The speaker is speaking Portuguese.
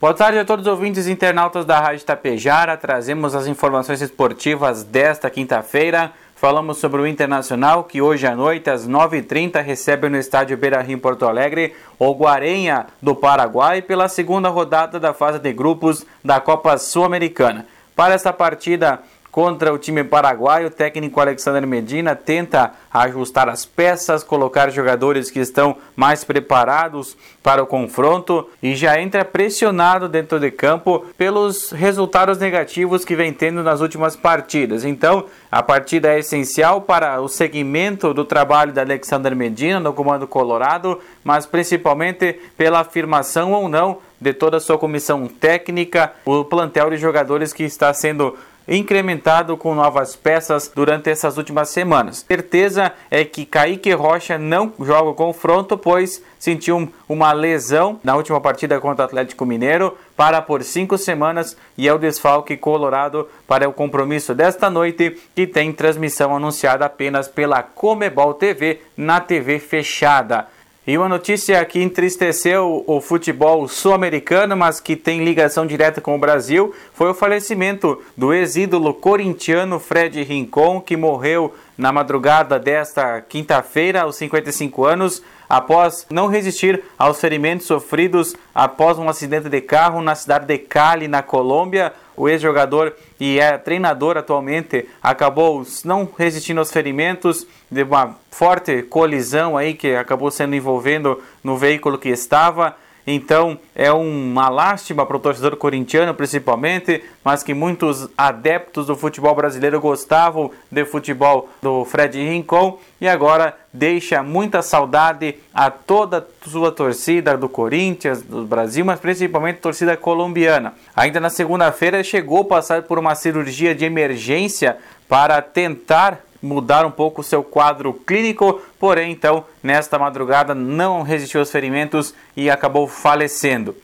Boa tarde a todos os ouvintes e internautas da Rádio Tapejara. Trazemos as informações esportivas desta quinta-feira. Falamos sobre o Internacional, que hoje à noite, às 9h30, recebe no estádio Beira-Rio, Porto Alegre, o Guarenha do Paraguai pela segunda rodada da fase de grupos da Copa Sul-Americana. Para esta partida, contra o time paraguaio. O técnico Alexander Medina tenta ajustar as peças, colocar jogadores que estão mais preparados para o confronto e já entra pressionado dentro de campo pelos resultados negativos que vem tendo nas últimas partidas. Então, a partida é essencial para o segmento do trabalho da Alexander Medina no comando colorado, mas principalmente pela afirmação ou não de toda a sua comissão técnica, o plantel de jogadores que está sendo incrementado com novas peças durante essas últimas semanas. Certeza é que Kaique Rocha não joga o confronto, pois sentiu uma lesão na última partida contra o Atlético Mineiro, para por cinco semanas e é o desfalque colorado para o compromisso desta noite, que tem transmissão anunciada apenas pela Comebol TV na TV fechada. E uma notícia que entristeceu o futebol sul-americano, mas que tem ligação direta com o Brasil, foi o falecimento do ex-ídolo corintiano Fred Rincon, que morreu na madrugada desta quinta-feira, aos 55 anos, após não resistir aos ferimentos sofridos após um acidente de carro na cidade de Cali, na Colômbia. O ex-jogador e é treinador atualmente acabou não resistindo aos ferimentos de uma forte colisão aí que acabou sendo envolvendo no veículo que estava. Então é uma lástima para o torcedor corintiano, principalmente, mas que muitos adeptos do futebol brasileiro gostavam do futebol do Fred Rincon e agora deixa muita saudade a toda sua torcida do Corinthians, do Brasil, mas principalmente a torcida colombiana. Ainda na segunda-feira chegou a passar por uma cirurgia de emergência para tentar mudar um pouco o seu quadro clínico, porém, então, nesta madrugada não resistiu aos ferimentos e acabou falecendo.